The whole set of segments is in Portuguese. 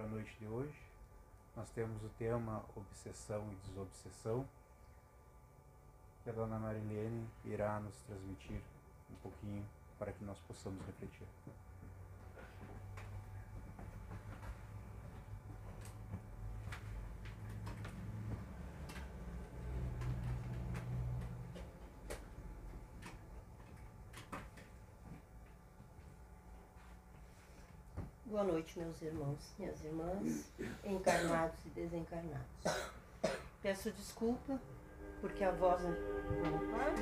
para a noite de hoje. Nós temos o tema obsessão e desobsessão, que a dona Marilene irá nos transmitir um pouquinho para que nós possamos refletir. Boa noite, meus irmãos, minhas irmãs, encarnados e desencarnados. Peço desculpa porque a voz não para,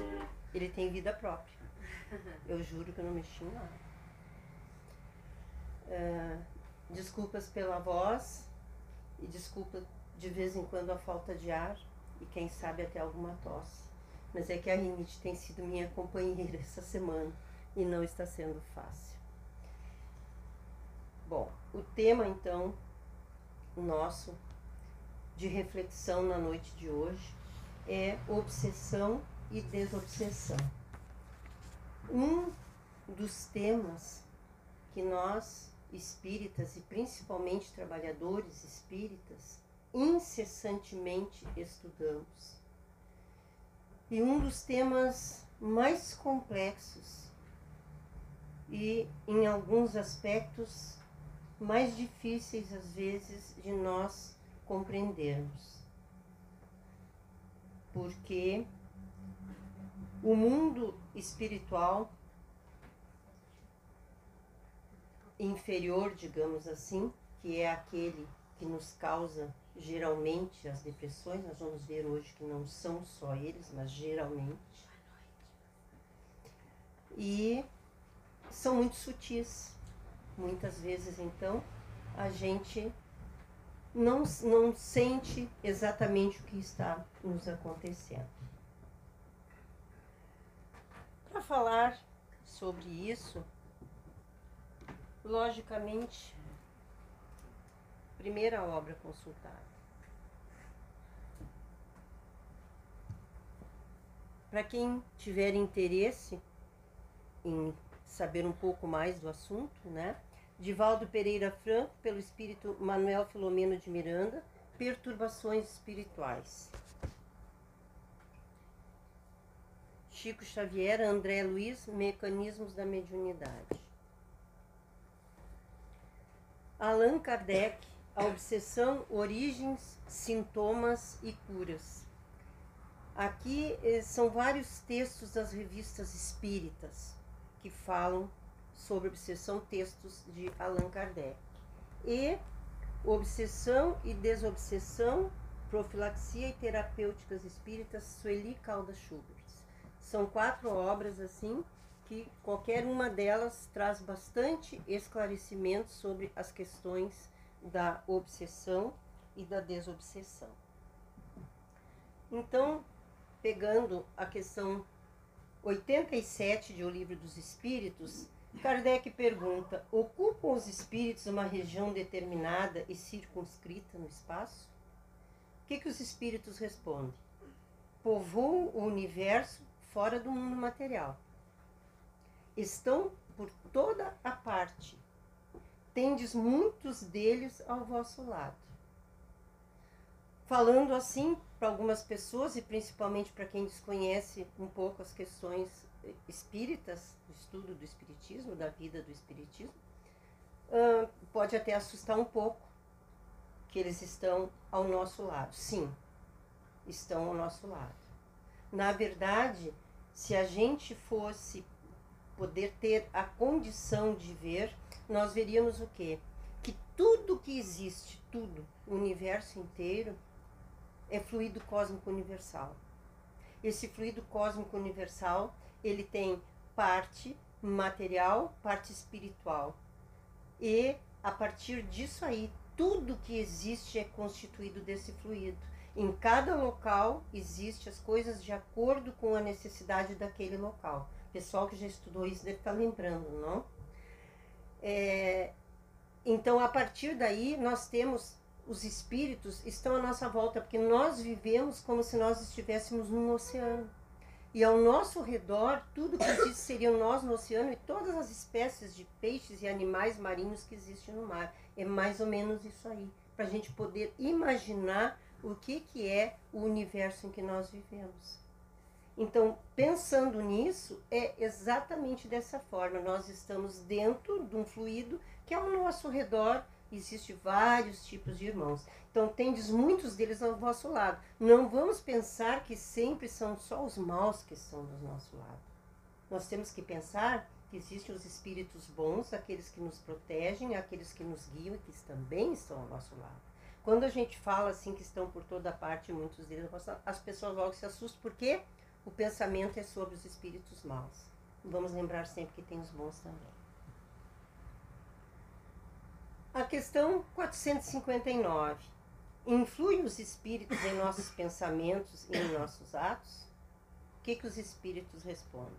ele tem vida própria. Eu juro que eu não mexi em nada. É, desculpas pela voz e desculpa de vez em quando a falta de ar e quem sabe até alguma tosse. Mas é que a rinite tem sido minha companheira essa semana e não está sendo fácil. Bom, o tema então nosso de reflexão na noite de hoje é obsessão e desobsessão. Um dos temas que nós espíritas e principalmente trabalhadores espíritas incessantemente estudamos. E um dos temas mais complexos e em alguns aspectos mais difíceis às vezes de nós compreendermos. Porque o mundo espiritual inferior, digamos assim, que é aquele que nos causa geralmente as depressões, nós vamos ver hoje que não são só eles, mas geralmente. E são muito sutis. Muitas vezes, então, a gente não, não sente exatamente o que está nos acontecendo. Para falar sobre isso, logicamente, primeira obra consultada. Para quem tiver interesse em saber um pouco mais do assunto, né? Divaldo Pereira Franco, pelo espírito Manuel Filomeno de Miranda, Perturbações Espirituais. Chico Xavier, André Luiz, Mecanismos da Mediunidade. Allan Kardec, A Obsessão, Origens, Sintomas e Curas. Aqui eh, são vários textos das revistas espíritas que falam sobre obsessão, textos de Allan Kardec. E Obsessão e Desobsessão, Profilaxia e Terapêuticas Espíritas, Sueli Caldas Schubert. São quatro obras assim que qualquer uma delas traz bastante esclarecimento sobre as questões da obsessão e da desobsessão. Então, pegando a questão 87 de O Livro dos Espíritos, Kardec pergunta: ocupam os espíritos uma região determinada e circunscrita no espaço? O que, que os espíritos respondem? Povoam o universo fora do mundo material. Estão por toda a parte. Tendes muitos deles ao vosso lado. Falando assim para algumas pessoas e principalmente para quem desconhece um pouco as questões espíritas, o estudo do espiritismo, da vida do espiritismo, uh, pode até assustar um pouco que eles estão ao nosso lado. Sim, estão ao nosso lado. Na verdade, se a gente fosse poder ter a condição de ver, nós veríamos o quê? Que tudo que existe, tudo, o universo inteiro, é fluido cósmico universal. Esse fluido cósmico universal ele tem parte material, parte espiritual. E a partir disso aí, tudo que existe é constituído desse fluido. Em cada local existe as coisas de acordo com a necessidade daquele local. O pessoal que já estudou isso deve estar lembrando, não? É, então, a partir daí, nós temos os espíritos estão à nossa volta, porque nós vivemos como se nós estivéssemos num oceano. E ao nosso redor, tudo que existe seriam nós no oceano e todas as espécies de peixes e animais marinhos que existem no mar. É mais ou menos isso aí, para a gente poder imaginar o que, que é o universo em que nós vivemos. Então, pensando nisso, é exatamente dessa forma. Nós estamos dentro de um fluido que ao nosso redor existe vários tipos de irmãos. Então, tendes muitos deles ao vosso lado. Não vamos pensar que sempre são só os maus que estão do nosso lado. Nós temos que pensar que existem os espíritos bons, aqueles que nos protegem, aqueles que nos guiam e que também estão ao nosso lado. Quando a gente fala assim que estão por toda parte, muitos deles, as pessoas logo se assustam? Porque o pensamento é sobre os espíritos maus. Vamos lembrar sempre que tem os bons também. A questão 459. Influem os espíritos em nossos pensamentos e em nossos atos? O que, que os espíritos respondem?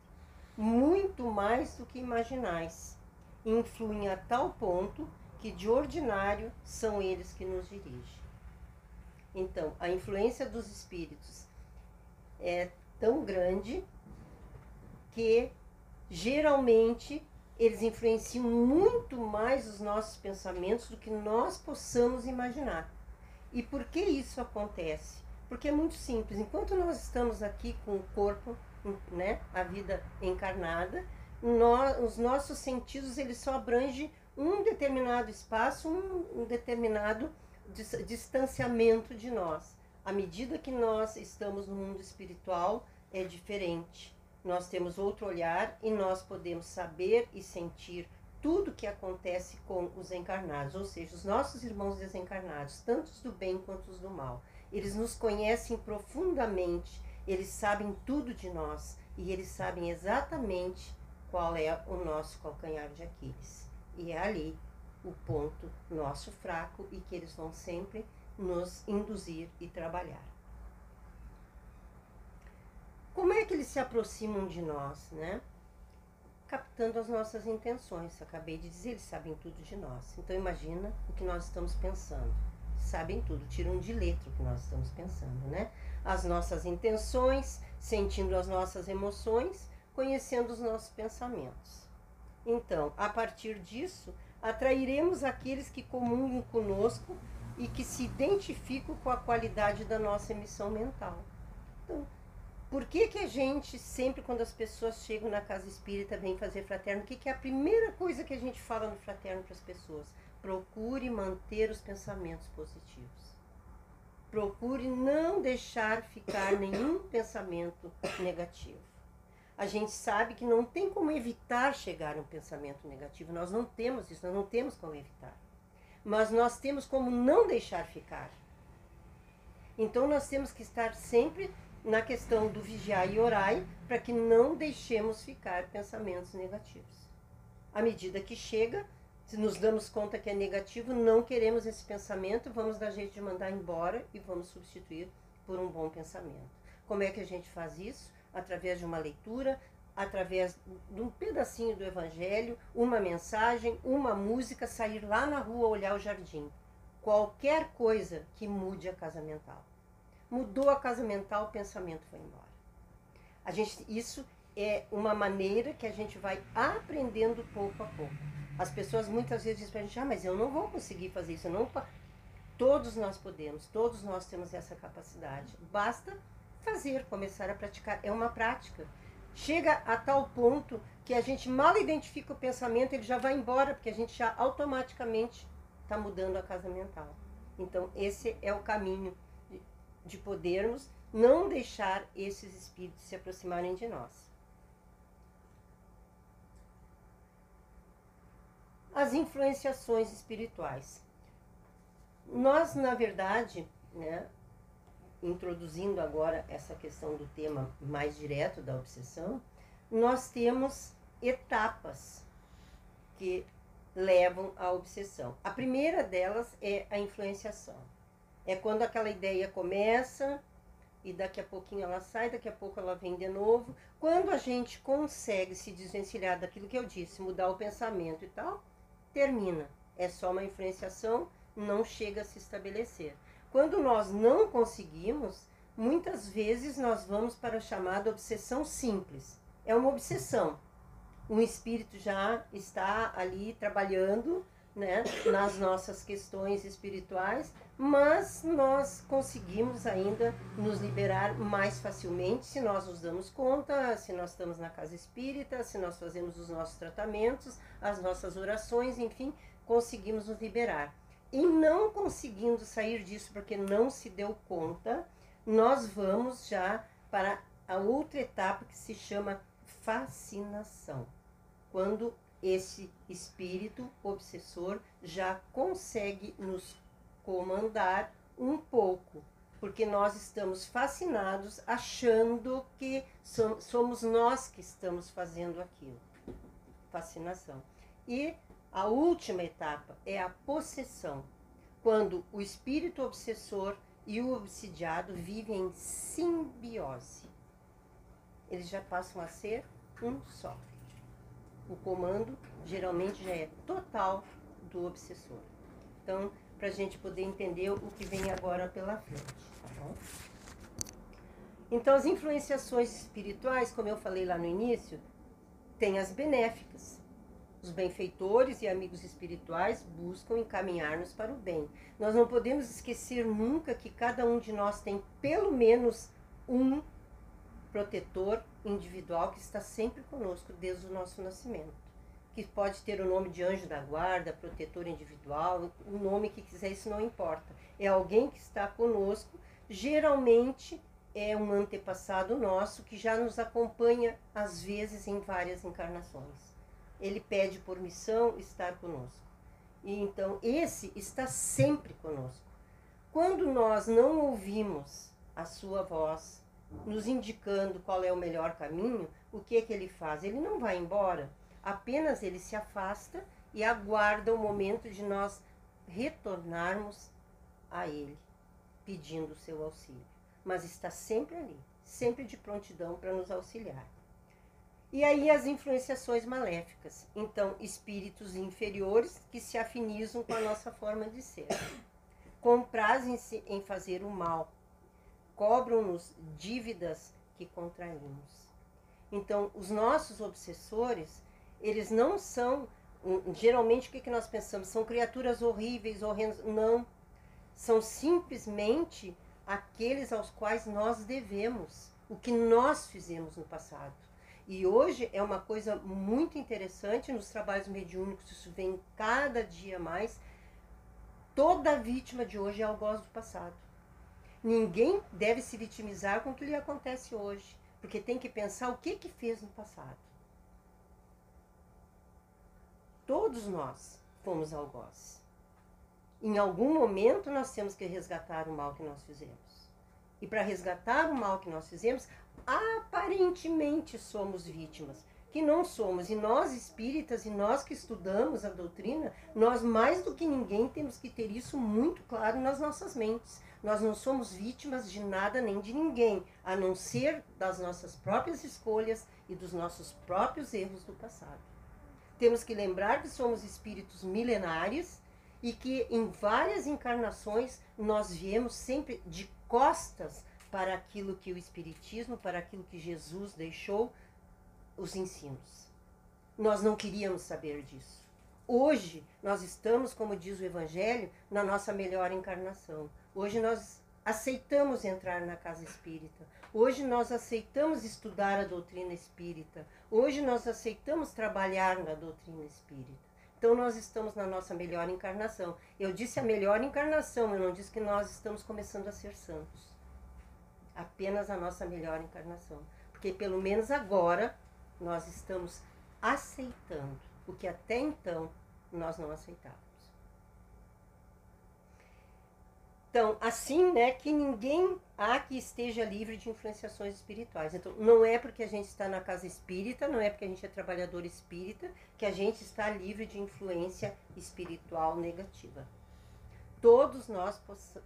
Muito mais do que imaginais. Influem a tal ponto que de ordinário são eles que nos dirigem. Então, a influência dos espíritos é tão grande que geralmente eles influenciam muito mais os nossos pensamentos do que nós possamos imaginar. E por que isso acontece? Porque é muito simples. Enquanto nós estamos aqui com o corpo, né, a vida encarnada, nós, os nossos sentidos eles só abrangem um determinado espaço, um, um determinado distanciamento de nós. À medida que nós estamos no mundo espiritual, é diferente. Nós temos outro olhar e nós podemos saber e sentir tudo que acontece com os encarnados, ou seja, os nossos irmãos desencarnados, tanto os do bem quanto os do mal. Eles nos conhecem profundamente, eles sabem tudo de nós e eles sabem exatamente qual é o nosso calcanhar de Aquiles. E é ali o ponto nosso fraco e que eles vão sempre nos induzir e trabalhar. Como é que eles se aproximam de nós, né? Captando as nossas intenções. Acabei de dizer, eles sabem tudo de nós. Então imagina o que nós estamos pensando. Sabem tudo, tiram de letra o que nós estamos pensando, né? As nossas intenções, sentindo as nossas emoções, conhecendo os nossos pensamentos. Então, a partir disso, atrairemos aqueles que comungam conosco e que se identificam com a qualidade da nossa emissão mental. Então, por que, que a gente, sempre quando as pessoas chegam na casa espírita, vem fazer fraterno, o que, que é a primeira coisa que a gente fala no fraterno para as pessoas? Procure manter os pensamentos positivos. Procure não deixar ficar nenhum pensamento negativo. A gente sabe que não tem como evitar chegar a um pensamento negativo. Nós não temos isso, nós não temos como evitar mas nós temos como não deixar ficar. Então nós temos que estar sempre na questão do vigiar e orai para que não deixemos ficar pensamentos negativos. À medida que chega, se nos damos conta que é negativo, não queremos esse pensamento, vamos dar jeito de mandar embora e vamos substituir por um bom pensamento. Como é que a gente faz isso? Através de uma leitura, através de um pedacinho do Evangelho, uma mensagem, uma música, sair lá na rua olhar o jardim. Qualquer coisa que mude a casa mental. Mudou a casa mental, o pensamento foi embora. A gente, isso é uma maneira que a gente vai aprendendo pouco a pouco. As pessoas muitas vezes dizem para a gente, ah, mas eu não vou conseguir fazer isso. Não... Todos nós podemos, todos nós temos essa capacidade. Basta fazer, começar a praticar. É uma prática chega a tal ponto que a gente mal identifica o pensamento, ele já vai embora, porque a gente já automaticamente está mudando a casa mental. Então, esse é o caminho de, de podermos não deixar esses espíritos se aproximarem de nós. As influenciações espirituais. Nós, na verdade, né, introduzindo agora essa questão do tema mais direto da obsessão, nós temos etapas que levam à obsessão. A primeira delas é a influenciação. É quando aquela ideia começa e daqui a pouquinho ela sai, daqui a pouco ela vem de novo. Quando a gente consegue se desvencilhar daquilo que eu disse, mudar o pensamento e tal, termina. É só uma influenciação, não chega a se estabelecer. Quando nós não conseguimos, muitas vezes nós vamos para a chamada obsessão simples. É uma obsessão. Um espírito já está ali trabalhando né, nas nossas questões espirituais, mas nós conseguimos ainda nos liberar mais facilmente se nós nos damos conta, se nós estamos na casa espírita, se nós fazemos os nossos tratamentos, as nossas orações, enfim, conseguimos nos liberar. E não conseguindo sair disso porque não se deu conta, nós vamos já para a outra etapa que se chama fascinação. Quando esse espírito obsessor já consegue nos comandar um pouco, porque nós estamos fascinados achando que somos nós que estamos fazendo aquilo. Fascinação. E a última etapa é a possessão, quando o espírito obsessor e o obsidiado vivem em simbiose. Eles já passam a ser um só. O comando geralmente já é total do obsessor. Então, para a gente poder entender o que vem agora pela frente. Tá bom? Então, as influenciações espirituais, como eu falei lá no início, tem as benéficas, os benfeitores e amigos espirituais buscam encaminhar-nos para o bem. Nós não podemos esquecer nunca que cada um de nós tem pelo menos um protetor individual que está sempre conosco desde o nosso nascimento. Que pode ter o nome de anjo da guarda, protetor individual, o nome que quiser, isso não importa. É alguém que está conosco, geralmente é um antepassado nosso que já nos acompanha às vezes em várias encarnações ele pede por missão estar conosco. E então esse está sempre conosco. Quando nós não ouvimos a sua voz, nos indicando qual é o melhor caminho, o que é que ele faz? Ele não vai embora, apenas ele se afasta e aguarda o momento de nós retornarmos a ele, pedindo o seu auxílio. Mas está sempre ali, sempre de prontidão para nos auxiliar. E aí as influenciações maléficas. Então, espíritos inferiores que se afinizam com a nossa forma de ser. Comprazem-se em fazer o mal. Cobram-nos dívidas que contraímos. Então, os nossos obsessores, eles não são. Geralmente, o que, nós pensamos? São criaturas horríveis, horrendas. Não. São simplesmente aqueles aos quais nós devemos. O que nós fizemos no passado e hoje é uma coisa muito interessante nos trabalhos mediúnicos, isso vem cada dia mais. Toda vítima de hoje é algoz do passado. Ninguém deve se vitimizar com o que lhe acontece hoje, porque tem que pensar o que que fez no passado. Todos nós fomos algozes. Em algum momento nós temos que resgatar o mal que nós fizemos. E para resgatar o mal que nós fizemos, aparentemente somos vítimas, que não somos. E nós espíritas e nós que estudamos a doutrina, nós mais do que ninguém temos que ter isso muito claro nas nossas mentes. Nós não somos vítimas de nada nem de ninguém, a não ser das nossas próprias escolhas e dos nossos próprios erros do passado. Temos que lembrar que somos espíritos milenares e que em várias encarnações nós viemos sempre de costas para aquilo que o Espiritismo, para aquilo que Jesus deixou, os ensinos. Nós não queríamos saber disso. Hoje nós estamos, como diz o Evangelho, na nossa melhor encarnação. Hoje nós aceitamos entrar na casa espírita. Hoje nós aceitamos estudar a doutrina espírita. Hoje nós aceitamos trabalhar na doutrina espírita. Então nós estamos na nossa melhor encarnação. Eu disse a melhor encarnação, eu não disse que nós estamos começando a ser santos apenas a nossa melhor encarnação. Porque pelo menos agora nós estamos aceitando o que até então nós não aceitávamos. Então, assim, né, que ninguém há que esteja livre de influenciações espirituais. Então, não é porque a gente está na casa espírita, não é porque a gente é trabalhador espírita, que a gente está livre de influência espiritual negativa. Todos nós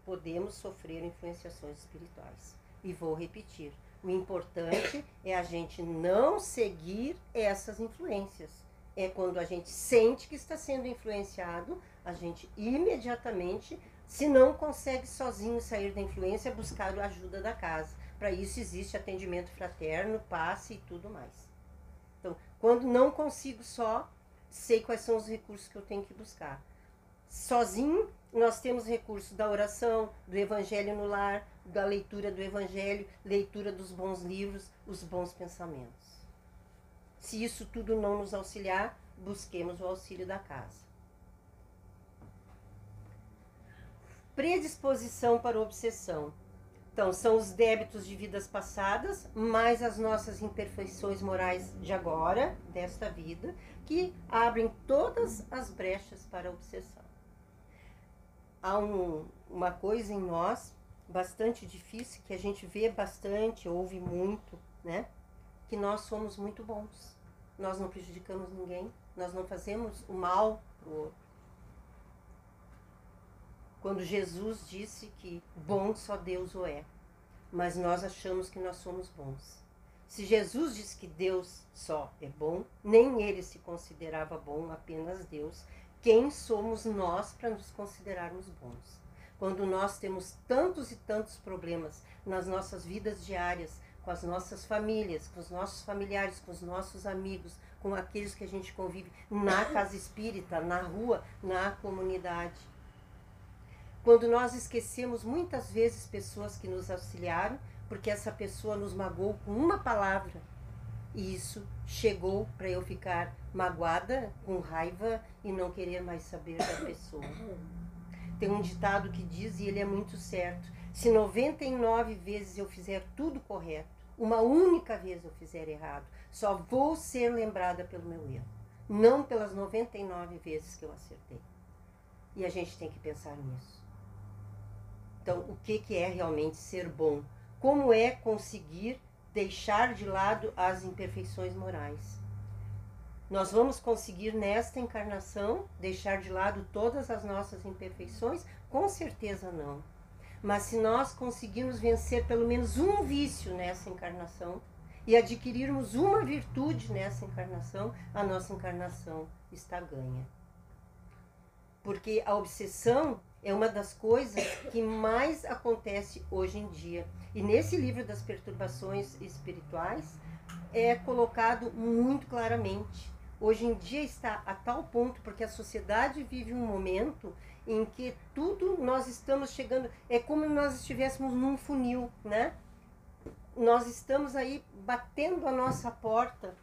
podemos sofrer influenciações espirituais. E vou repetir: o importante é a gente não seguir essas influências. É quando a gente sente que está sendo influenciado, a gente imediatamente, se não consegue sozinho sair da influência, buscar a ajuda da casa. Para isso existe atendimento fraterno, passe e tudo mais. Então, quando não consigo só, sei quais são os recursos que eu tenho que buscar. Sozinho, nós temos recursos da oração, do evangelho no lar, da leitura do evangelho, leitura dos bons livros, os bons pensamentos. Se isso tudo não nos auxiliar, busquemos o auxílio da casa. Predisposição para obsessão. Então, são os débitos de vidas passadas, mais as nossas imperfeições morais de agora, desta vida, que abrem todas as brechas para a obsessão. Há um, uma coisa em nós bastante difícil, que a gente vê bastante, ouve muito, né? Que nós somos muito bons. Nós não prejudicamos ninguém, nós não fazemos o mal para o outro. Quando Jesus disse que bom só Deus o é, mas nós achamos que nós somos bons. Se Jesus disse que Deus só é bom, nem ele se considerava bom, apenas Deus. Quem somos nós para nos considerarmos bons? Quando nós temos tantos e tantos problemas nas nossas vidas diárias, com as nossas famílias, com os nossos familiares, com os nossos amigos, com aqueles que a gente convive na casa espírita, na rua, na comunidade. Quando nós esquecemos muitas vezes pessoas que nos auxiliaram, porque essa pessoa nos magoou com uma palavra. E isso chegou para eu ficar magoada, com raiva e não querer mais saber da pessoa. Tem um ditado que diz, e ele é muito certo: se 99 vezes eu fizer tudo correto, uma única vez eu fizer errado, só vou ser lembrada pelo meu erro, não pelas 99 vezes que eu acertei. E a gente tem que pensar nisso. Então, o que, que é realmente ser bom? Como é conseguir deixar de lado as imperfeições morais? Nós vamos conseguir nesta encarnação deixar de lado todas as nossas imperfeições? Com certeza não. Mas se nós conseguirmos vencer pelo menos um vício nessa encarnação e adquirirmos uma virtude nessa encarnação, a nossa encarnação está ganha. Porque a obsessão é uma das coisas que mais acontece hoje em dia. E nesse livro das perturbações espirituais é colocado muito claramente. Hoje em dia está a tal ponto, porque a sociedade vive um momento em que tudo nós estamos chegando, é como nós estivéssemos num funil, né? Nós estamos aí batendo a nossa porta,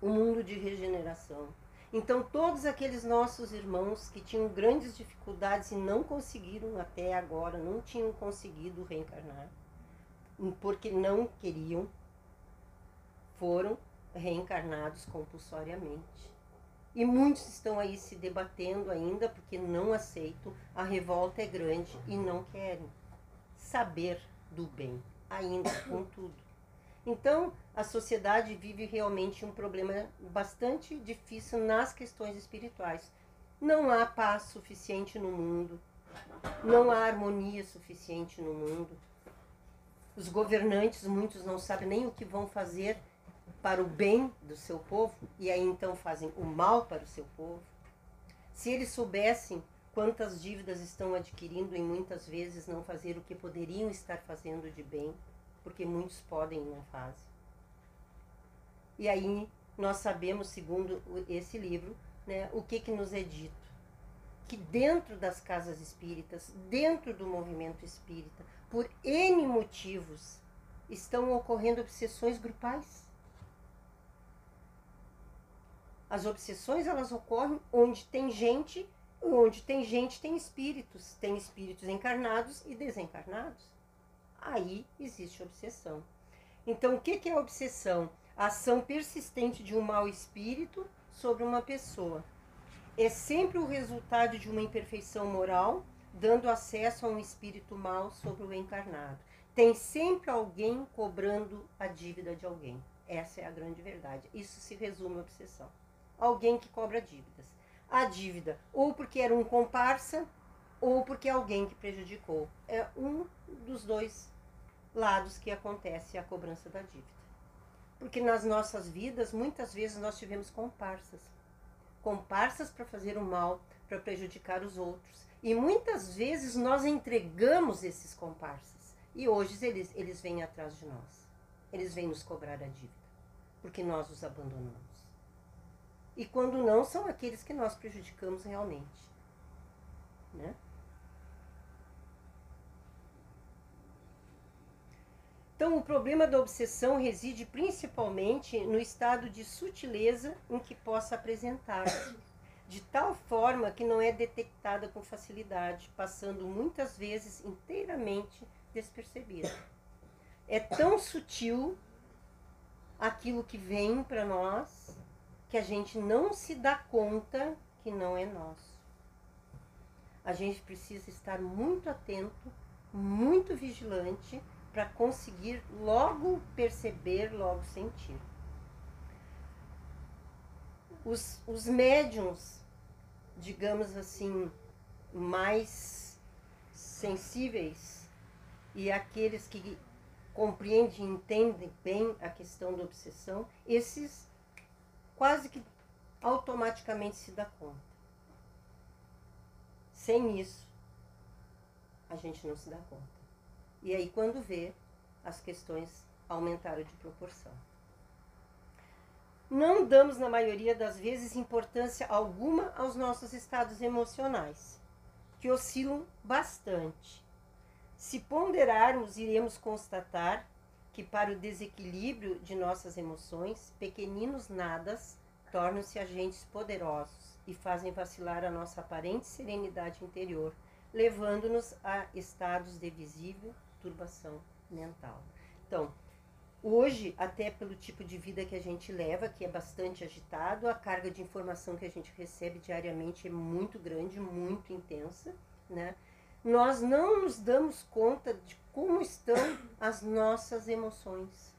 o mundo de regeneração. Então, todos aqueles nossos irmãos que tinham grandes dificuldades e não conseguiram até agora, não tinham conseguido reencarnar, porque não queriam, foram reencarnados compulsoriamente. E muitos estão aí se debatendo ainda porque não aceitam, a revolta é grande e não querem saber do bem, ainda contudo. Então, a sociedade vive realmente um problema bastante difícil nas questões espirituais. Não há paz suficiente no mundo, não há harmonia suficiente no mundo. Os governantes, muitos não sabem nem o que vão fazer para o bem do seu povo e aí então fazem o mal para o seu povo. Se eles soubessem quantas dívidas estão adquirindo e muitas vezes não fazer o que poderiam estar fazendo de bem, porque muitos podem e não fazem. E aí nós sabemos, segundo esse livro, né, o que, que nos é dito. Que dentro das casas espíritas, dentro do movimento espírita, por N motivos, estão ocorrendo obsessões grupais. As obsessões elas ocorrem onde tem gente, onde tem gente tem espíritos, tem espíritos encarnados e desencarnados aí existe obsessão. Então, o que é obsessão? A ação persistente de um mau espírito sobre uma pessoa. É sempre o resultado de uma imperfeição moral, dando acesso a um espírito mau sobre o encarnado. Tem sempre alguém cobrando a dívida de alguém. Essa é a grande verdade. Isso se resume à obsessão. Alguém que cobra dívidas. A dívida, ou porque era um comparsa, ou porque é alguém que prejudicou. É um dos dois lados que acontece a cobrança da dívida. Porque nas nossas vidas, muitas vezes nós tivemos comparsas. Comparsas para fazer o mal, para prejudicar os outros. E muitas vezes nós entregamos esses comparsas. E hoje eles, eles vêm atrás de nós. Eles vêm nos cobrar a dívida. Porque nós os abandonamos. E quando não, são aqueles que nós prejudicamos realmente. Né? Então, o problema da obsessão reside principalmente no estado de sutileza em que possa apresentar-se, de tal forma que não é detectada com facilidade, passando muitas vezes inteiramente despercebida. É tão sutil aquilo que vem para nós que a gente não se dá conta que não é nosso. A gente precisa estar muito atento, muito vigilante para conseguir logo perceber, logo sentir. Os, os médiums, digamos assim, mais sensíveis e aqueles que compreendem e entendem bem a questão da obsessão, esses quase que automaticamente se dá conta. Sem isso, a gente não se dá conta. E aí, quando vê, as questões aumentaram de proporção. Não damos, na maioria das vezes, importância alguma aos nossos estados emocionais, que oscilam bastante. Se ponderarmos, iremos constatar que, para o desequilíbrio de nossas emoções, pequeninos nadas tornam-se agentes poderosos e fazem vacilar a nossa aparente serenidade interior, levando-nos a estados de visível perturbação mental. Então, hoje, até pelo tipo de vida que a gente leva, que é bastante agitado, a carga de informação que a gente recebe diariamente é muito grande, muito intensa, né? Nós não nos damos conta de como estão as nossas emoções.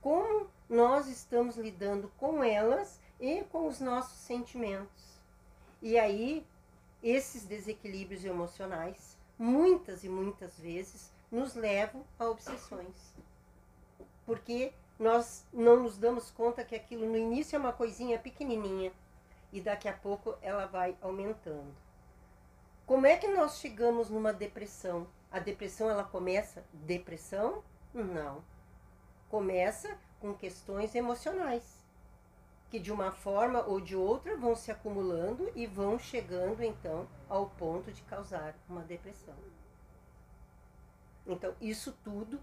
Como nós estamos lidando com elas e com os nossos sentimentos. E aí, esses desequilíbrios emocionais muitas e muitas vezes nos levam a obsessões. Porque nós não nos damos conta que aquilo no início é uma coisinha pequenininha e daqui a pouco ela vai aumentando. Como é que nós chegamos numa depressão? A depressão ela começa depressão? Não. Começa com questões emocionais que de uma forma ou de outra vão se acumulando e vão chegando então ao ponto de causar uma depressão. Então, isso tudo,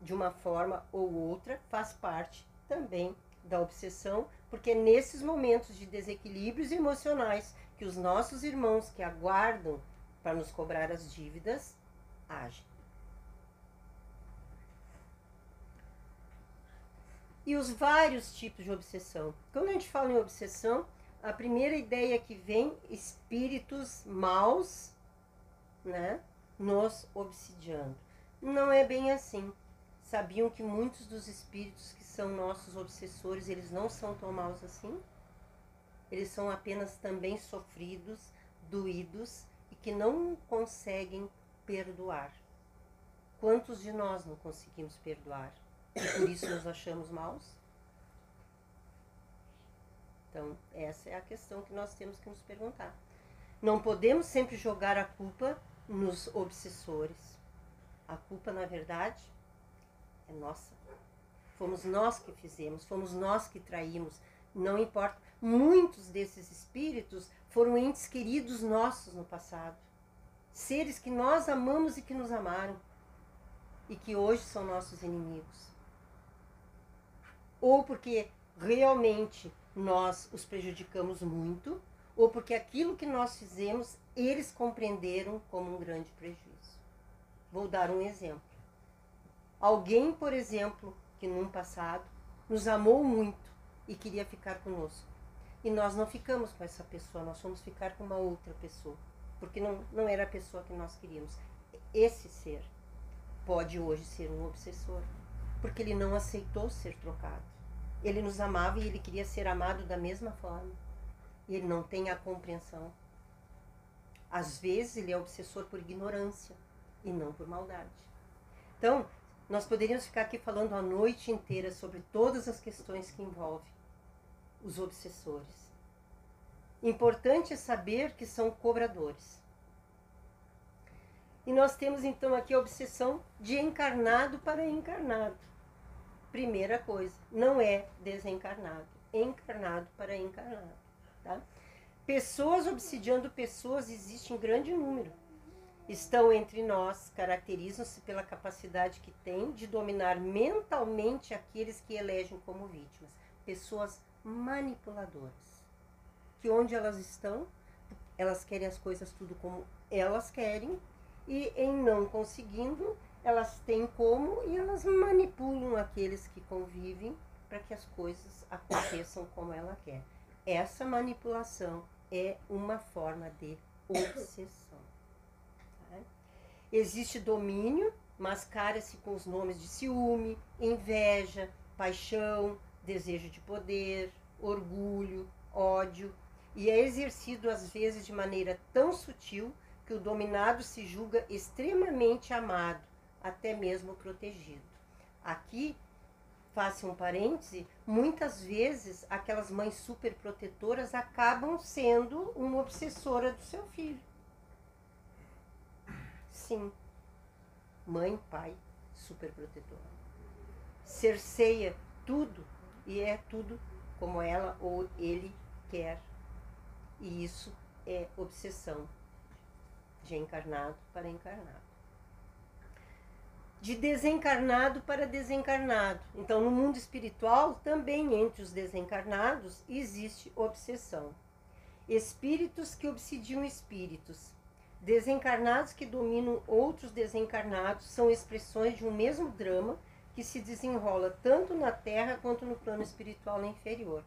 de uma forma ou outra, faz parte também da obsessão, porque é nesses momentos de desequilíbrios emocionais que os nossos irmãos que aguardam para nos cobrar as dívidas agem. E os vários tipos de obsessão. Quando a gente fala em obsessão, a primeira ideia que vem, espíritos maus, né, nos obsidiando. Não é bem assim. Sabiam que muitos dos espíritos que são nossos obsessores, eles não são tão maus assim? Eles são apenas também sofridos, doídos e que não conseguem perdoar. Quantos de nós não conseguimos perdoar? E por isso nos achamos maus? Então, essa é a questão que nós temos que nos perguntar. Não podemos sempre jogar a culpa nos obsessores. A culpa, na verdade, é nossa. Fomos nós que fizemos, fomos nós que traímos. Não importa. Muitos desses espíritos foram entes queridos nossos no passado. Seres que nós amamos e que nos amaram. E que hoje são nossos inimigos ou porque realmente nós os prejudicamos muito, ou porque aquilo que nós fizemos eles compreenderam como um grande prejuízo. Vou dar um exemplo. Alguém, por exemplo, que num passado nos amou muito e queria ficar conosco. E nós não ficamos com essa pessoa, nós fomos ficar com uma outra pessoa, porque não, não era a pessoa que nós queríamos. Esse ser pode hoje ser um obsessor, porque ele não aceitou ser trocado. Ele nos amava e ele queria ser amado da mesma forma. E ele não tem a compreensão. Às vezes ele é obsessor por ignorância e não por maldade. Então, nós poderíamos ficar aqui falando a noite inteira sobre todas as questões que envolvem os obsessores. Importante é saber que são cobradores. E nós temos então aqui a obsessão de encarnado para encarnado. Primeira coisa, não é desencarnado, encarnado para encarnado. Tá? Pessoas obsidiando pessoas existem em grande número. Estão entre nós, caracterizam-se pela capacidade que têm de dominar mentalmente aqueles que elegem como vítimas. Pessoas manipuladoras. Que onde elas estão, elas querem as coisas tudo como elas querem, e em não conseguindo, elas têm como e elas manipulam aqueles que convivem para que as coisas aconteçam como ela quer. Essa manipulação é uma forma de obsessão. Tá? Existe domínio, mascara-se com os nomes de ciúme, inveja, paixão, desejo de poder, orgulho, ódio, e é exercido às vezes de maneira tão sutil que o dominado se julga extremamente amado, até mesmo protegido. Aqui, faça um parêntese, muitas vezes aquelas mães superprotetoras acabam sendo uma obsessora do seu filho. Sim, mãe, pai, superprotetora. Cerceia tudo e é tudo como ela ou ele quer. E isso é obsessão de encarnado para encarnado. De desencarnado para desencarnado. Então, no mundo espiritual, também entre os desencarnados existe obsessão. Espíritos que obsidiam espíritos. Desencarnados que dominam outros desencarnados são expressões de um mesmo drama que se desenrola tanto na Terra quanto no plano espiritual inferior.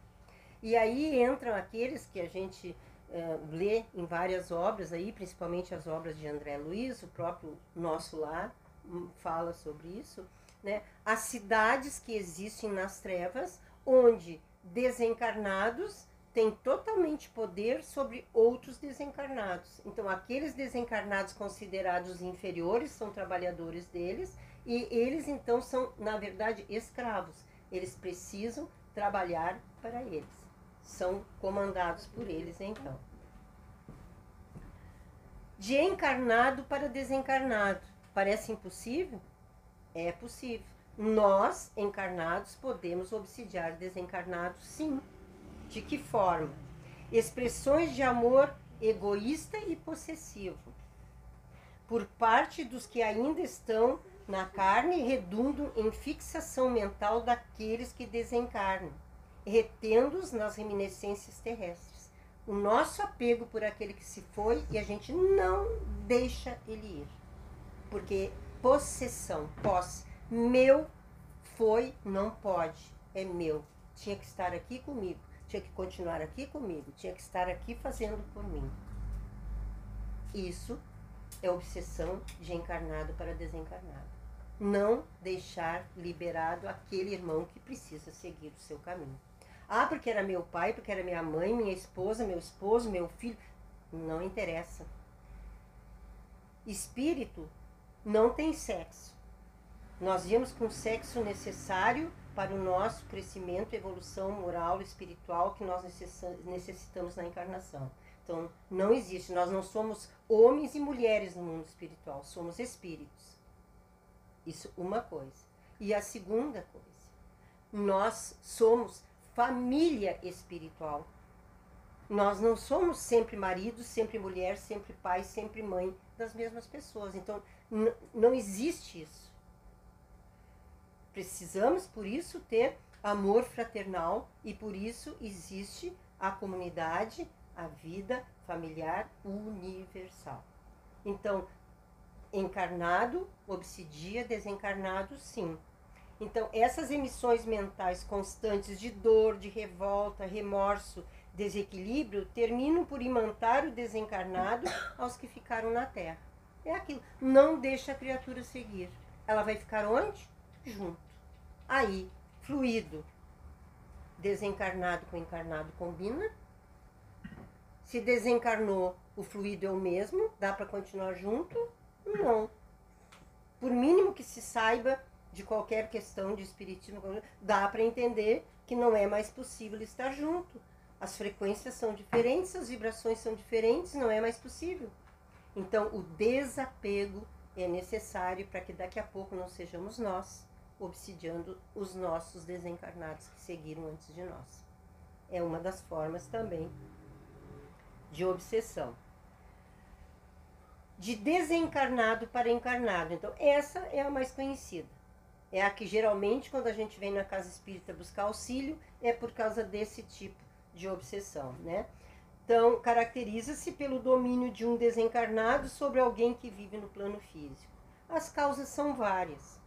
E aí entram aqueles que a gente é, lê em várias obras aí, principalmente as obras de André Luiz, o próprio Nosso Lar hum, fala sobre isso, né? As cidades que existem nas trevas, onde desencarnados têm totalmente poder sobre outros desencarnados. Então, aqueles desencarnados considerados inferiores são trabalhadores deles e eles então são, na verdade, escravos. Eles precisam trabalhar para eles. São comandados por eles então. De encarnado para desencarnado. Parece impossível? É possível. Nós, encarnados, podemos obsidiar desencarnados, sim. De que forma? Expressões de amor egoísta e possessivo. Por parte dos que ainda estão na carne redundam em fixação mental daqueles que desencarnam, retendo-os nas reminiscências terrestres. O nosso apego por aquele que se foi e a gente não deixa ele ir. Porque possessão, posse, meu foi, não pode, é meu. Tinha que estar aqui comigo, tinha que continuar aqui comigo, tinha que estar aqui fazendo por mim. Isso é obsessão de encarnado para desencarnado não deixar liberado aquele irmão que precisa seguir o seu caminho. Ah, porque era meu pai, porque era minha mãe, minha esposa, meu esposo, meu filho. Não interessa. Espírito não tem sexo. Nós vimos com o sexo necessário para o nosso crescimento, evolução moral, espiritual que nós necessitamos na encarnação. Então, não existe. Nós não somos homens e mulheres no mundo espiritual, somos espíritos. Isso uma coisa. E a segunda coisa, nós somos família espiritual. Nós não somos sempre marido, sempre mulher, sempre pai, sempre mãe das mesmas pessoas. Então, não existe isso. Precisamos, por isso, ter amor fraternal e por isso existe a comunidade, a vida familiar universal. Então, encarnado, obsidia, desencarnado, sim. Então, essas emissões mentais constantes de dor, de revolta, remorso, desequilíbrio, terminam por imantar o desencarnado aos que ficaram na Terra. É aquilo. Não deixa a criatura seguir. Ela vai ficar onde? Junto. Aí, fluido. Desencarnado com encarnado combina. Se desencarnou, o fluido é o mesmo, dá para continuar junto não. Por mínimo que se saiba de qualquer questão de espiritismo, dá para entender que não é mais possível estar junto. As frequências são diferentes, as vibrações são diferentes, não é mais possível. Então, o desapego é necessário para que daqui a pouco não sejamos nós obsidiando os nossos desencarnados que seguiram antes de nós. É uma das formas também de obsessão. De desencarnado para encarnado. Então, essa é a mais conhecida. É a que geralmente, quando a gente vem na casa espírita buscar auxílio, é por causa desse tipo de obsessão, né? Então, caracteriza-se pelo domínio de um desencarnado sobre alguém que vive no plano físico. As causas são várias.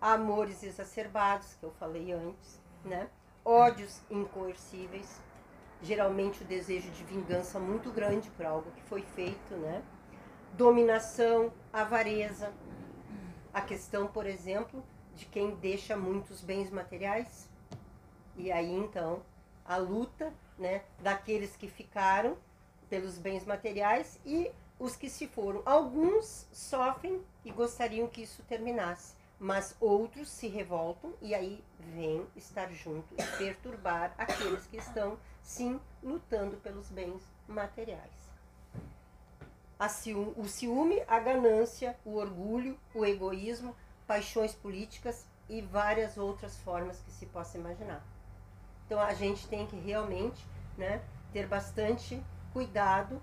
Amores exacerbados, que eu falei antes, né? Ódios incoercíveis, geralmente o desejo de vingança muito grande por algo que foi feito, né? Dominação, avareza, a questão, por exemplo, de quem deixa muitos bens materiais. E aí então a luta né, daqueles que ficaram pelos bens materiais e os que se foram. Alguns sofrem e gostariam que isso terminasse, mas outros se revoltam e aí vêm estar junto e perturbar aqueles que estão, sim, lutando pelos bens materiais. Ciúme, o ciúme, a ganância, o orgulho, o egoísmo, paixões políticas e várias outras formas que se possa imaginar. Então a gente tem que realmente né, ter bastante cuidado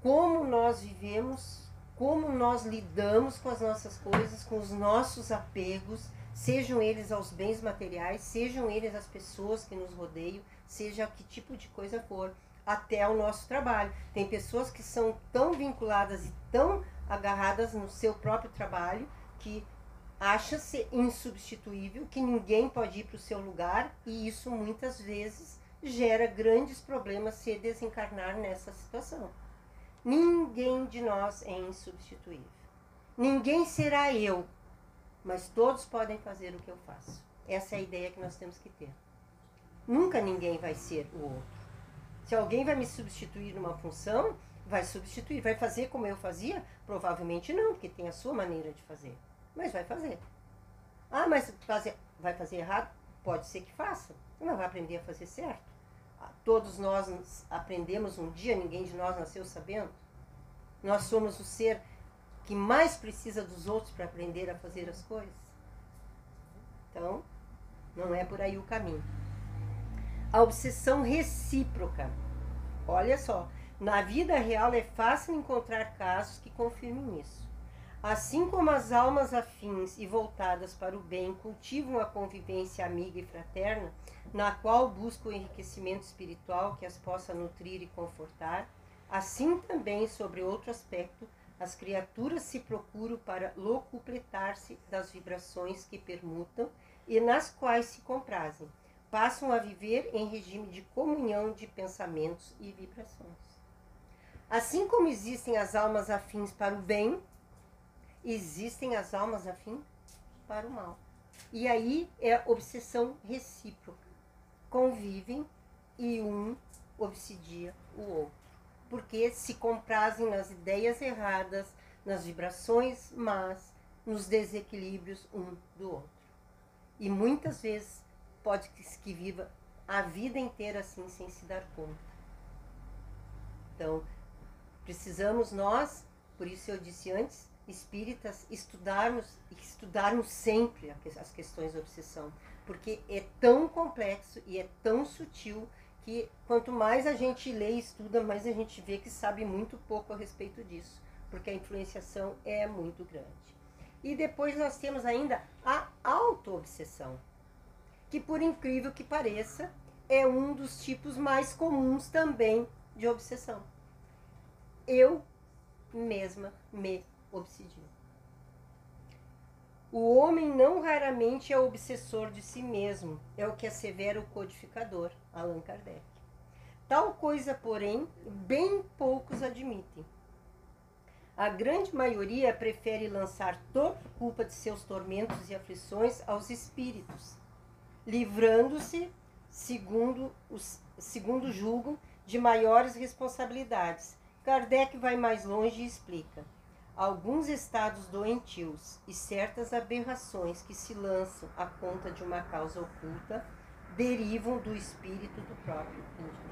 como nós vivemos, como nós lidamos com as nossas coisas, com os nossos apegos, sejam eles aos bens materiais, sejam eles as pessoas que nos rodeiam, seja que tipo de coisa for, até o nosso trabalho. Tem pessoas que são tão vinculadas e tão agarradas no seu próprio trabalho que acha-se insubstituível, que ninguém pode ir para o seu lugar, e isso muitas vezes gera grandes problemas se desencarnar nessa situação. Ninguém de nós é insubstituível. Ninguém será eu, mas todos podem fazer o que eu faço. Essa é a ideia que nós temos que ter. Nunca ninguém vai ser o outro. Se alguém vai me substituir numa função, vai substituir. Vai fazer como eu fazia? Provavelmente não, porque tem a sua maneira de fazer mas vai fazer. Ah, mas fazer, vai fazer errado? Pode ser que faça. Não vai aprender a fazer certo. Ah, todos nós aprendemos um dia, ninguém de nós nasceu sabendo. Nós somos o ser que mais precisa dos outros para aprender a fazer as coisas. Então, não é por aí o caminho. A obsessão recíproca. Olha só, na vida real é fácil encontrar casos que confirmem isso. Assim como as almas afins e voltadas para o bem cultivam a convivência amiga e fraterna, na qual buscam o enriquecimento espiritual que as possa nutrir e confortar, assim também, sobre outro aspecto, as criaturas se procuram para locupletar-se das vibrações que permutam e nas quais se comprazem. Passam a viver em regime de comunhão de pensamentos e vibrações. Assim como existem as almas afins para o bem, existem as almas afim para o mal. E aí é obsessão recíproca. Convivem e um obsidia o outro. Porque se comprazem nas ideias erradas, nas vibrações más, nos desequilíbrios um do outro. E muitas vezes pode que viva a vida inteira assim sem se dar conta. Então, precisamos nós, por isso eu disse antes, espíritas estudarmos estudarmos sempre as questões da obsessão, porque é tão complexo e é tão sutil que quanto mais a gente lê e estuda, mais a gente vê que sabe muito pouco a respeito disso, porque a influenciação é muito grande. E depois nós temos ainda a auto-obsessão, que por incrível que pareça, é um dos tipos mais comuns também de obsessão. Eu mesma me obsidiou. O homem não raramente é obsessor de si mesmo, é o que assevera o codificador, Allan Kardec. Tal coisa, porém, bem poucos admitem. A grande maioria prefere lançar toda a culpa de seus tormentos e aflições aos espíritos, livrando-se, segundo, os, segundo julgam, de maiores responsabilidades. Kardec vai mais longe e explica alguns estados doentios e certas aberrações que se lançam à conta de uma causa oculta derivam do espírito do próprio indivíduo.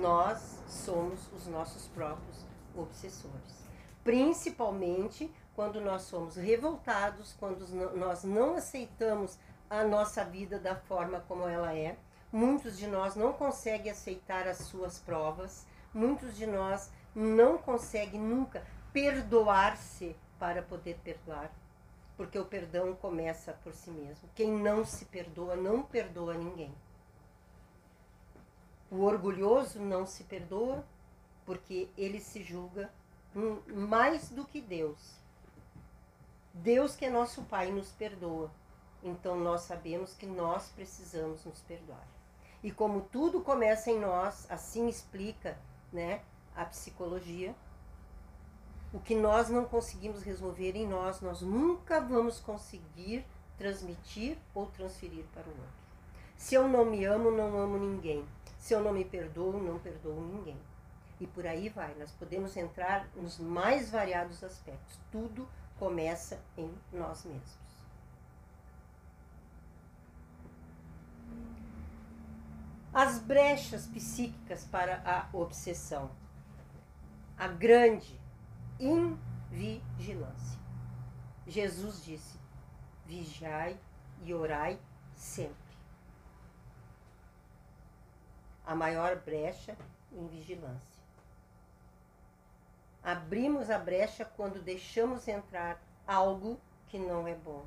Nós somos os nossos próprios obsessores. Principalmente quando nós somos revoltados, quando nós não aceitamos a nossa vida da forma como ela é. Muitos de nós não conseguem aceitar as suas provas, muitos de nós não conseguem nunca perdoar-se para poder perdoar, porque o perdão começa por si mesmo. Quem não se perdoa, não perdoa ninguém. O orgulhoso não se perdoa porque ele se julga mais do que Deus. Deus, que é nosso Pai, nos perdoa. Então nós sabemos que nós precisamos nos perdoar. E como tudo começa em nós, assim explica, né, a psicologia, o que nós não conseguimos resolver em nós, nós nunca vamos conseguir transmitir ou transferir para o outro. Se eu não me amo, não amo ninguém. Se eu não me perdoo, não perdoo ninguém. E por aí vai. Nós podemos entrar nos mais variados aspectos. Tudo começa em nós mesmos. As brechas psíquicas para a obsessão. A grande invigilância. Jesus disse: vigiai e orai sempre. A maior brecha em vigilância. Abrimos a brecha quando deixamos entrar algo que não é bom.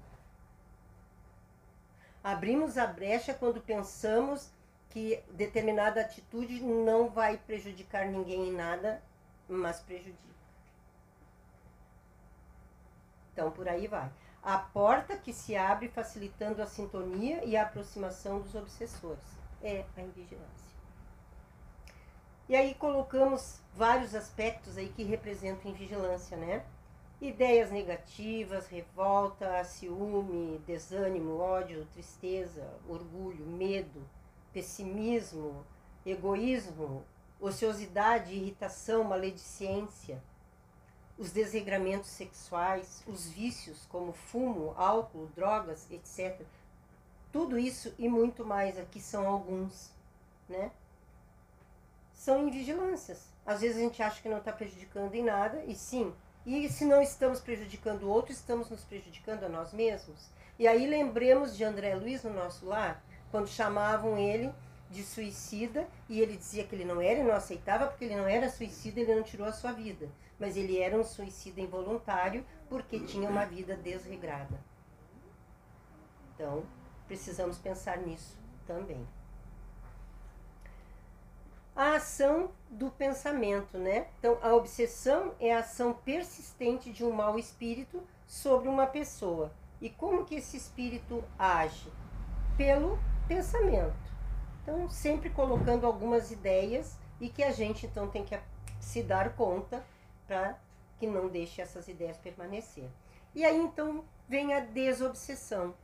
Abrimos a brecha quando pensamos que determinada atitude não vai prejudicar ninguém em nada, mas prejudica. Então, por aí vai. A porta que se abre facilitando a sintonia e a aproximação dos obsessores é a invigilância. E aí colocamos vários aspectos aí que representam invigilância, né? Ideias negativas, revolta, ciúme, desânimo, ódio, tristeza, orgulho, medo, pessimismo, egoísmo, ociosidade, irritação, maledicência, os desregramentos sexuais, os vícios como fumo, álcool, drogas, etc. Tudo isso e muito mais aqui são alguns, né? São invigilâncias. Às vezes a gente acha que não está prejudicando em nada, e sim. E se não estamos prejudicando o outro, estamos nos prejudicando a nós mesmos. E aí lembremos de André Luiz no nosso lar, quando chamavam ele de suicida e ele dizia que ele não era e não aceitava porque ele não era suicida, ele não tirou a sua vida mas ele era um suicida involuntário porque tinha uma vida desregrada. Então, precisamos pensar nisso também. A ação do pensamento, né? Então, a obsessão é a ação persistente de um mau espírito sobre uma pessoa. E como que esse espírito age? Pelo pensamento. Então, sempre colocando algumas ideias e que a gente então tem que se dar conta para que não deixe essas ideias permanecer. E aí então vem a desobsessão.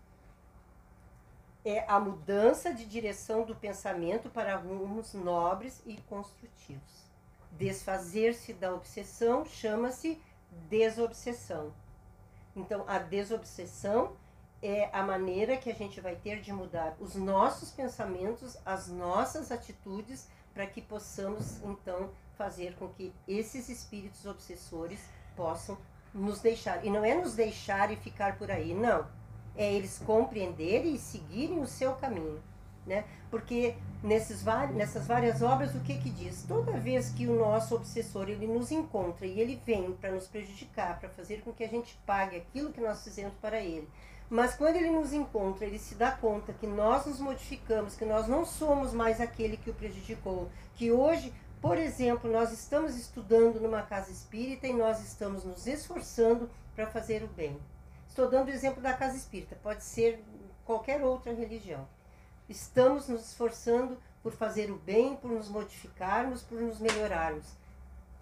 É a mudança de direção do pensamento para rumos nobres e construtivos. Desfazer-se da obsessão chama-se desobsessão. Então, a desobsessão é a maneira que a gente vai ter de mudar os nossos pensamentos, as nossas atitudes, para que possamos então fazer com que esses espíritos obsessores possam nos deixar. E não é nos deixar e ficar por aí, não. É eles compreenderem e seguirem o seu caminho. Né? Porque nesses, nessas várias obras, o que que diz? Toda vez que o nosso obsessor ele nos encontra e ele vem para nos prejudicar, para fazer com que a gente pague aquilo que nós fizemos para ele, mas quando ele nos encontra, ele se dá conta que nós nos modificamos, que nós não somos mais aquele que o prejudicou, que hoje por exemplo, nós estamos estudando numa casa espírita e nós estamos nos esforçando para fazer o bem. Estou dando o exemplo da casa espírita, pode ser qualquer outra religião. Estamos nos esforçando por fazer o bem, por nos modificarmos, por nos melhorarmos.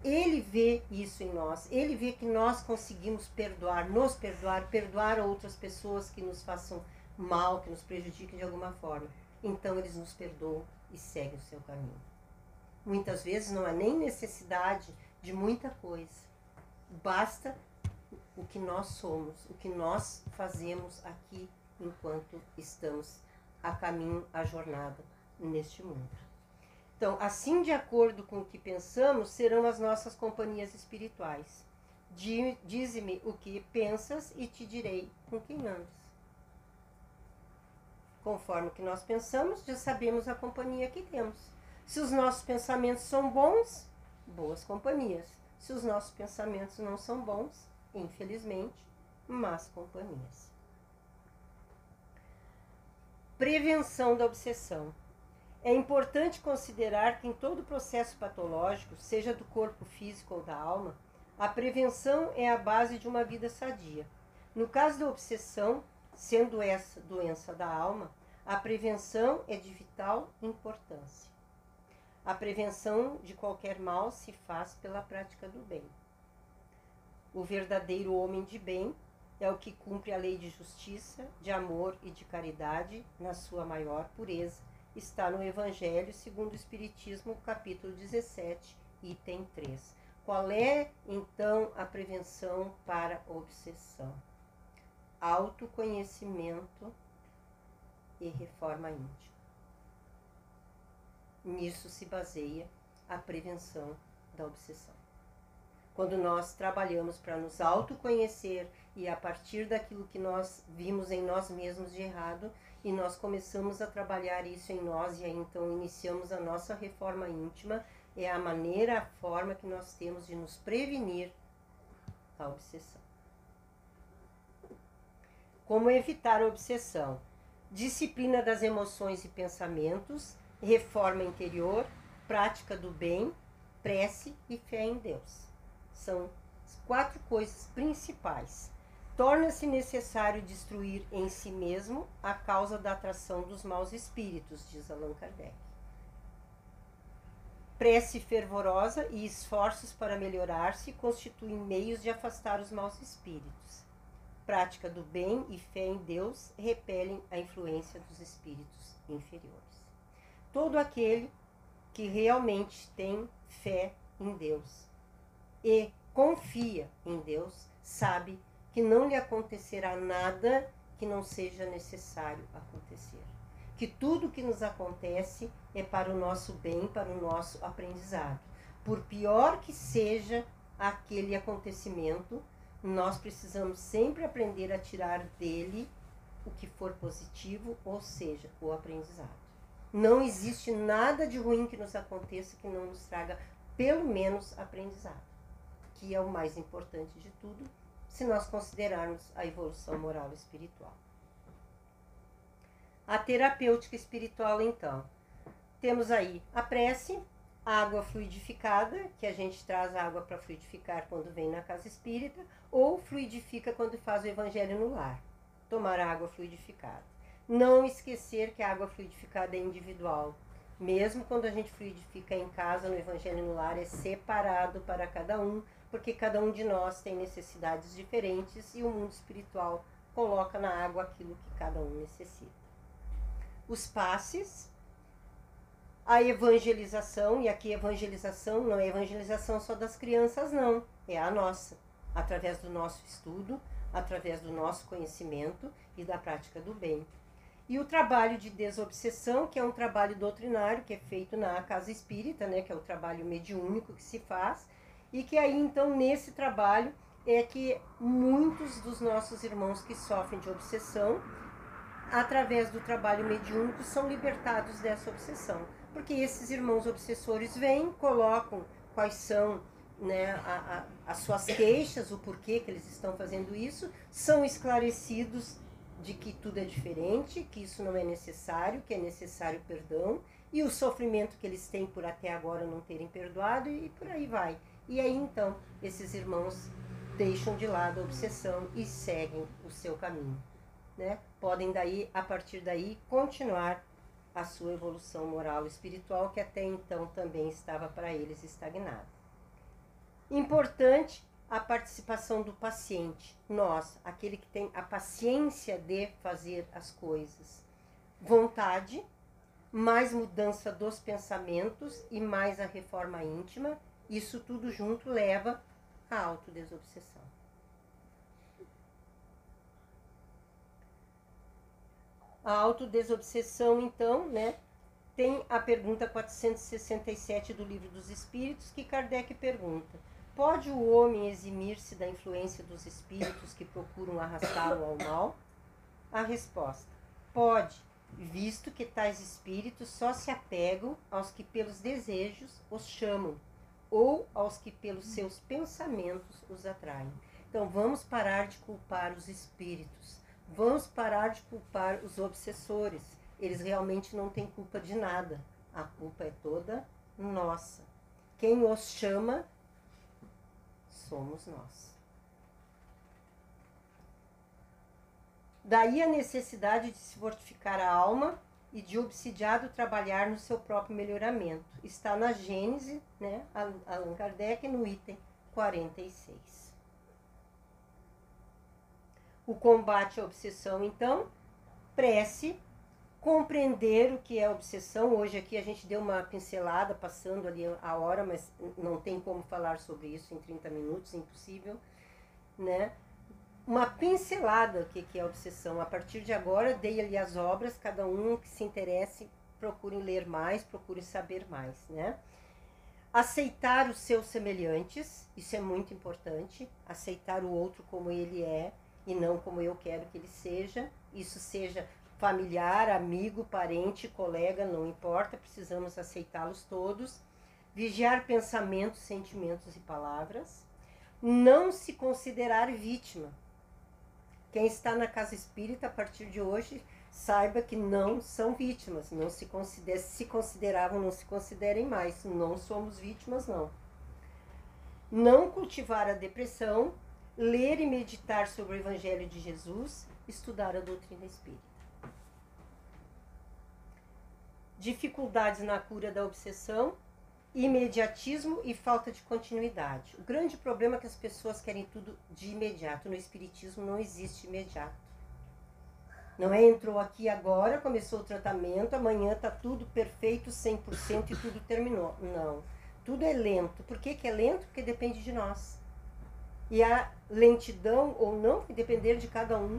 Ele vê isso em nós, ele vê que nós conseguimos perdoar, nos perdoar, perdoar outras pessoas que nos façam mal, que nos prejudiquem de alguma forma. Então eles nos perdoam e seguem o seu caminho. Muitas vezes não há nem necessidade de muita coisa. Basta o que nós somos, o que nós fazemos aqui enquanto estamos a caminho, a jornada neste mundo. Então, assim, de acordo com o que pensamos, serão as nossas companhias espirituais. Dize-me o que pensas e te direi com quem andas. Conforme o que nós pensamos, já sabemos a companhia que temos. Se os nossos pensamentos são bons, boas companhias. Se os nossos pensamentos não são bons, infelizmente, más companhias. Prevenção da obsessão. É importante considerar que em todo processo patológico, seja do corpo físico ou da alma, a prevenção é a base de uma vida sadia. No caso da obsessão, sendo essa doença da alma, a prevenção é de vital importância. A prevenção de qualquer mal se faz pela prática do bem. O verdadeiro homem de bem é o que cumpre a lei de justiça, de amor e de caridade na sua maior pureza. Está no Evangelho segundo o Espiritismo, capítulo 17, item 3. Qual é, então, a prevenção para obsessão? Autoconhecimento e reforma íntima. Nisso se baseia a prevenção da obsessão. Quando nós trabalhamos para nos autoconhecer e a partir daquilo que nós vimos em nós mesmos de errado, e nós começamos a trabalhar isso em nós e aí então iniciamos a nossa reforma íntima, é a maneira, a forma que nós temos de nos prevenir a obsessão. Como evitar a obsessão? Disciplina das emoções e pensamentos, reforma interior, prática do bem, prece e fé em Deus. São quatro coisas principais. Torna-se necessário destruir em si mesmo a causa da atração dos maus espíritos, diz Allan Kardec. Prece fervorosa e esforços para melhorar-se constituem meios de afastar os maus espíritos. Prática do bem e fé em Deus repelem a influência dos espíritos inferiores. Todo aquele que realmente tem fé em Deus e confia em Deus, sabe que não lhe acontecerá nada que não seja necessário acontecer. Que tudo que nos acontece é para o nosso bem, para o nosso aprendizado. Por pior que seja aquele acontecimento, nós precisamos sempre aprender a tirar dele o que for positivo, ou seja, o aprendizado. Não existe nada de ruim que nos aconteça que não nos traga pelo menos aprendizado que é o mais importante de tudo, se nós considerarmos a evolução moral e espiritual. A terapêutica espiritual, então. Temos aí a prece, água fluidificada, que a gente traz água para fluidificar quando vem na casa espírita, ou fluidifica quando faz o evangelho no lar. Tomar água fluidificada. Não esquecer que a água fluidificada é individual. Mesmo quando a gente fluidifica em casa, no evangelho no lar, é separado para cada um, porque cada um de nós tem necessidades diferentes e o mundo espiritual coloca na água aquilo que cada um necessita. Os passes, a evangelização, e aqui evangelização não é evangelização só das crianças, não, é a nossa, através do nosso estudo, através do nosso conhecimento e da prática do bem. E o trabalho de desobsessão, que é um trabalho doutrinário que é feito na casa espírita, né, que é o trabalho mediúnico que se faz, e que aí, então, nesse trabalho, é que muitos dos nossos irmãos que sofrem de obsessão, através do trabalho mediúnico, são libertados dessa obsessão. Porque esses irmãos obsessores vêm, colocam quais são né, a, a, as suas queixas, o porquê que eles estão fazendo isso, são esclarecidos de que tudo é diferente, que isso não é necessário, que é necessário perdão, e o sofrimento que eles têm por até agora não terem perdoado, e por aí vai. E aí então esses irmãos deixam de lado a obsessão e seguem o seu caminho. Né? Podem daí, a partir daí, continuar a sua evolução moral e espiritual que até então também estava para eles estagnada. Importante a participação do paciente, nós, aquele que tem a paciência de fazer as coisas. Vontade, mais mudança dos pensamentos e mais a reforma íntima isso tudo junto leva à autodesobsessão. A autodesobsessão, então, né, tem a pergunta 467 do Livro dos Espíritos, que Kardec pergunta: Pode o homem eximir-se da influência dos espíritos que procuram arrastá-lo ao mal? A resposta: Pode, visto que tais espíritos só se apegam aos que pelos desejos os chamam ou aos que pelos seus pensamentos os atraem. Então vamos parar de culpar os espíritos. Vamos parar de culpar os obsessores. Eles realmente não têm culpa de nada. A culpa é toda nossa. Quem os chama somos nós. Daí a necessidade de se fortificar a alma e de obsidiado trabalhar no seu próprio melhoramento. Está na Gênese, né, Allan Kardec, no item 46. O combate à obsessão, então, prece, compreender o que é obsessão. Hoje aqui a gente deu uma pincelada, passando ali a hora, mas não tem como falar sobre isso em 30 minutos, impossível, né? Uma pincelada o que, que é obsessão. A partir de agora, dei ali as obras, cada um que se interesse, procure ler mais, procure saber mais, né? Aceitar os seus semelhantes, isso é muito importante. Aceitar o outro como ele é e não como eu quero que ele seja. Isso seja familiar, amigo, parente, colega, não importa, precisamos aceitá-los todos. Vigiar pensamentos, sentimentos e palavras. Não se considerar vítima quem está na casa espírita a partir de hoje saiba que não são vítimas, não se se consideravam, não se considerem mais, não somos vítimas não. Não cultivar a depressão, ler e meditar sobre o evangelho de Jesus, estudar a doutrina espírita. Dificuldades na cura da obsessão, imediatismo e falta de continuidade. O grande problema é que as pessoas querem tudo de imediato. No Espiritismo não existe imediato. Não é entrou aqui agora, começou o tratamento, amanhã está tudo perfeito, 100% e tudo terminou. Não. Tudo é lento. Por que, que é lento? Porque depende de nós. E a lentidão ou não vai depender de cada um.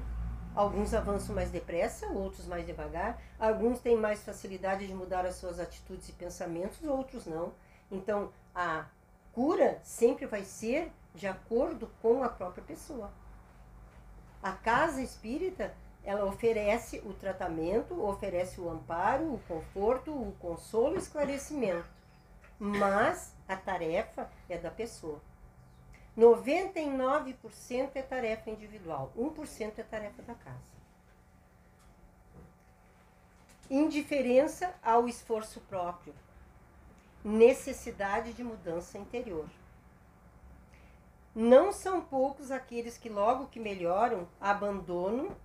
Alguns avançam mais depressa, outros mais devagar. Alguns têm mais facilidade de mudar as suas atitudes e pensamentos, outros não. Então, a cura sempre vai ser de acordo com a própria pessoa. A casa espírita, ela oferece o tratamento, oferece o amparo, o conforto, o consolo, o esclarecimento. Mas a tarefa é da pessoa. 99% é tarefa individual, 1% é tarefa da casa. Indiferença ao esforço próprio, necessidade de mudança interior. Não são poucos aqueles que, logo que melhoram, abandonam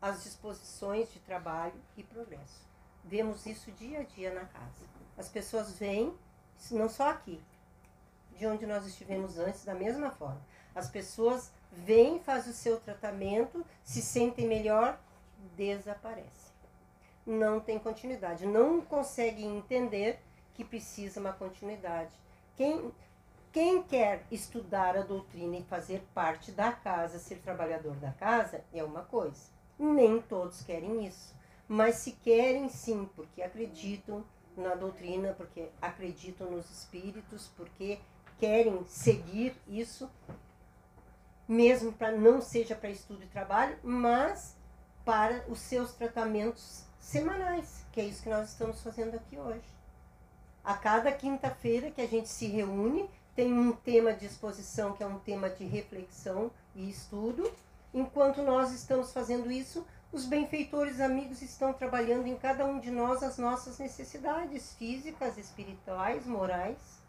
as disposições de trabalho e progresso. Vemos isso dia a dia na casa. As pessoas vêm, não só aqui, de onde nós estivemos antes, da mesma forma. As pessoas vêm, fazem o seu tratamento, se sentem melhor, desaparecem. Não tem continuidade, não conseguem entender que precisa uma continuidade. Quem, quem quer estudar a doutrina e fazer parte da casa, ser trabalhador da casa, é uma coisa. Nem todos querem isso. Mas se querem sim, porque acreditam na doutrina, porque acreditam nos espíritos, porque querem seguir isso, mesmo para não seja para estudo e trabalho, mas para os seus tratamentos semanais, que é isso que nós estamos fazendo aqui hoje. A cada quinta-feira que a gente se reúne, tem um tema de exposição que é um tema de reflexão e estudo. Enquanto nós estamos fazendo isso, os benfeitores amigos estão trabalhando em cada um de nós as nossas necessidades físicas, espirituais, morais.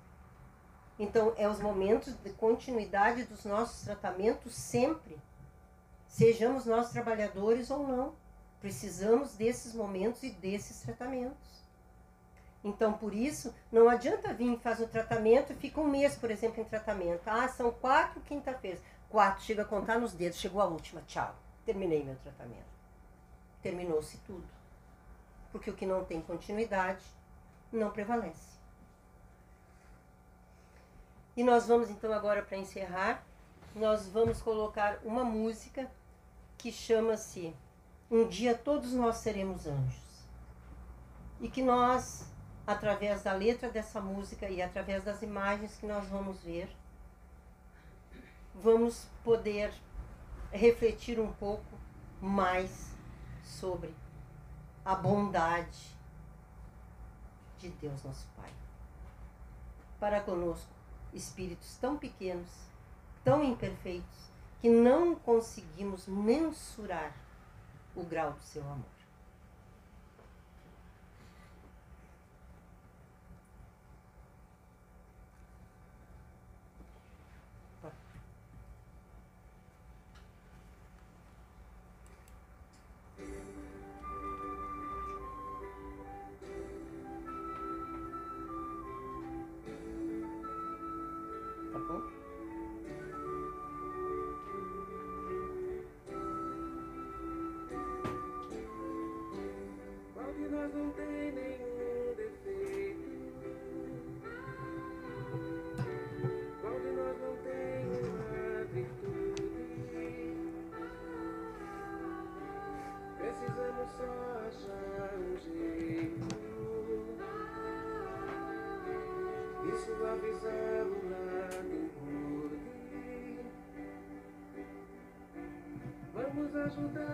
Então, é os momentos de continuidade dos nossos tratamentos sempre. Sejamos nós trabalhadores ou não, precisamos desses momentos e desses tratamentos. Então, por isso, não adianta vir fazer o tratamento fica um mês, por exemplo, em tratamento. Ah, são quatro quinta-feiras. Quatro, chega a contar nos dedos, chegou a última, tchau. Terminei meu tratamento. Terminou-se tudo. Porque o que não tem continuidade não prevalece. E nós vamos então agora para encerrar, nós vamos colocar uma música que chama-se um dia todos nós seremos anjos. E que nós, através da letra dessa música e através das imagens que nós vamos ver, vamos poder refletir um pouco mais sobre a bondade de Deus nosso Pai. Para conosco, espíritos tão pequenos, tão imperfeitos, que não conseguimos mensurar o grau do seu amor. 嗯。ayuda.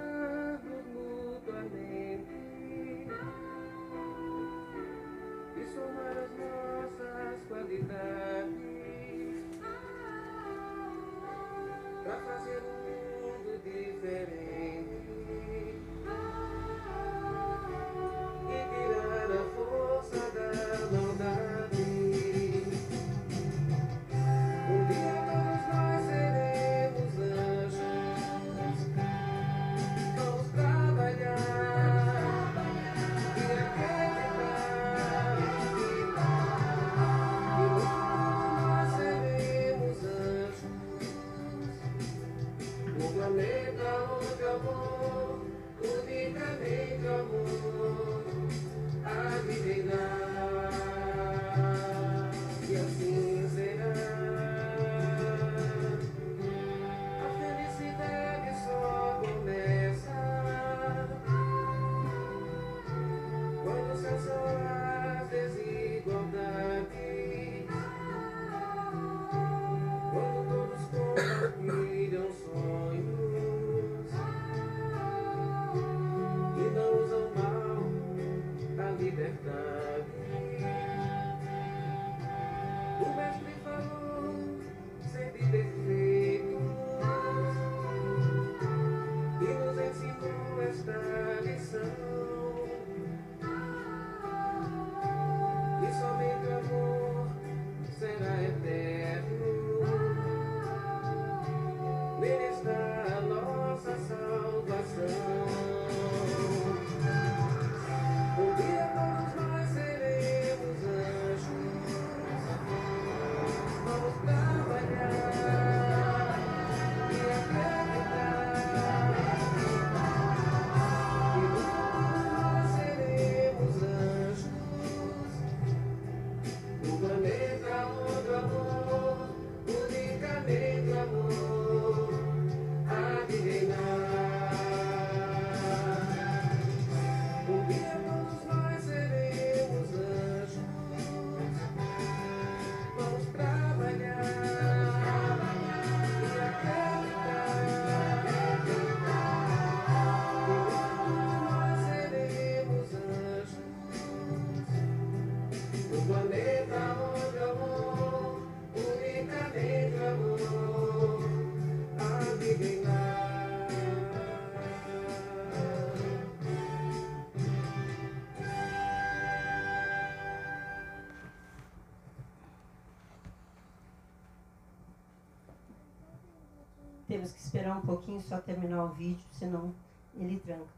Temos que esperar um pouquinho só terminar o vídeo, senão ele tranca.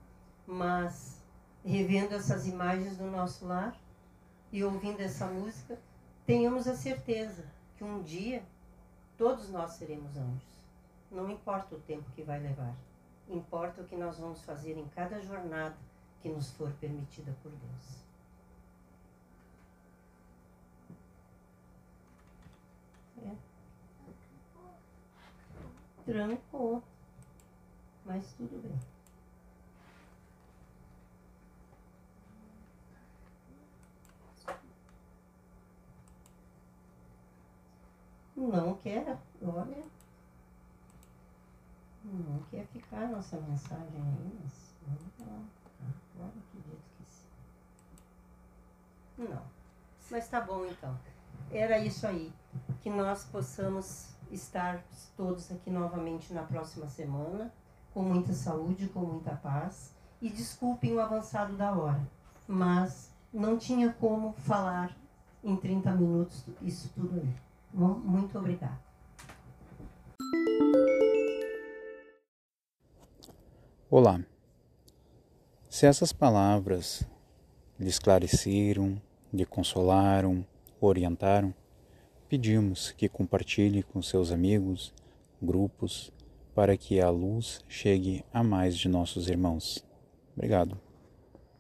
Mas revendo essas imagens do nosso lar e ouvindo essa música, tenhamos a certeza que um dia todos nós seremos anjos. Não importa o tempo que vai levar, importa o que nós vamos fazer em cada jornada que nos for permitida por Deus. Trancou. Mas tudo bem. Não quer, olha. Não quer ficar nossa mensagem aí, mas vamos lá. Agora acredito que sim. Não. Mas tá bom então. Era isso aí. Que nós possamos estar todos aqui novamente na próxima semana, com muita saúde, com muita paz. E desculpem o avançado da hora, mas não tinha como falar em 30 minutos isso tudo aí. Muito obrigada. Olá. Se essas palavras lhe esclareceram, lhe consolaram, orientaram, pedimos que compartilhe com seus amigos, grupos, para que a luz chegue a mais de nossos irmãos. Obrigado.